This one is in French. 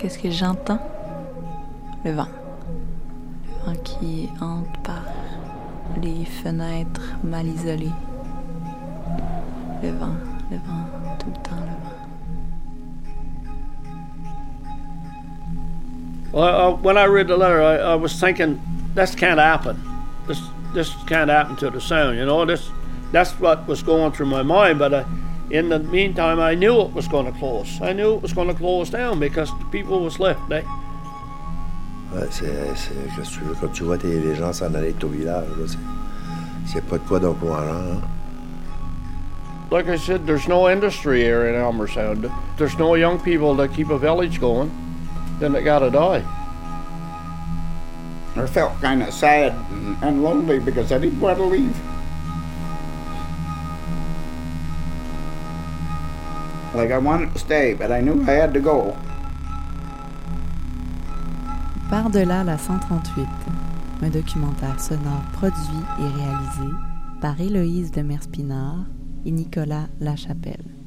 qu'est-ce que j'entends? Le vent. Le vent qui entre par les fenêtres mal isolées. Le vent, le vent, tout le temps le vent. Well, uh, when I read the letter, I, I was thinking, this can't happen. This this can't happen to the sound. You know, this that's what was going through my mind. But uh, in the meantime, I knew it was going to close. I knew it was going to close down because the people was left. They, Ouais, c'est, c'est, qu'est-ce que tu veux, quand tu vois tes, les gens s'en aller de ton village, là, c'est, c'est pas de quoi d'encourageant. Like I said, there's no industry here in Elmer Sound. There's no young people that keep a village going. Then they gotta die. I felt kind of sad and, and lonely because I didn't want to leave. Like I stay, but I knew I had to go. Par-delà la 138, un documentaire sonore produit et réalisé par Héloïse de Merspinard et Nicolas Lachapelle.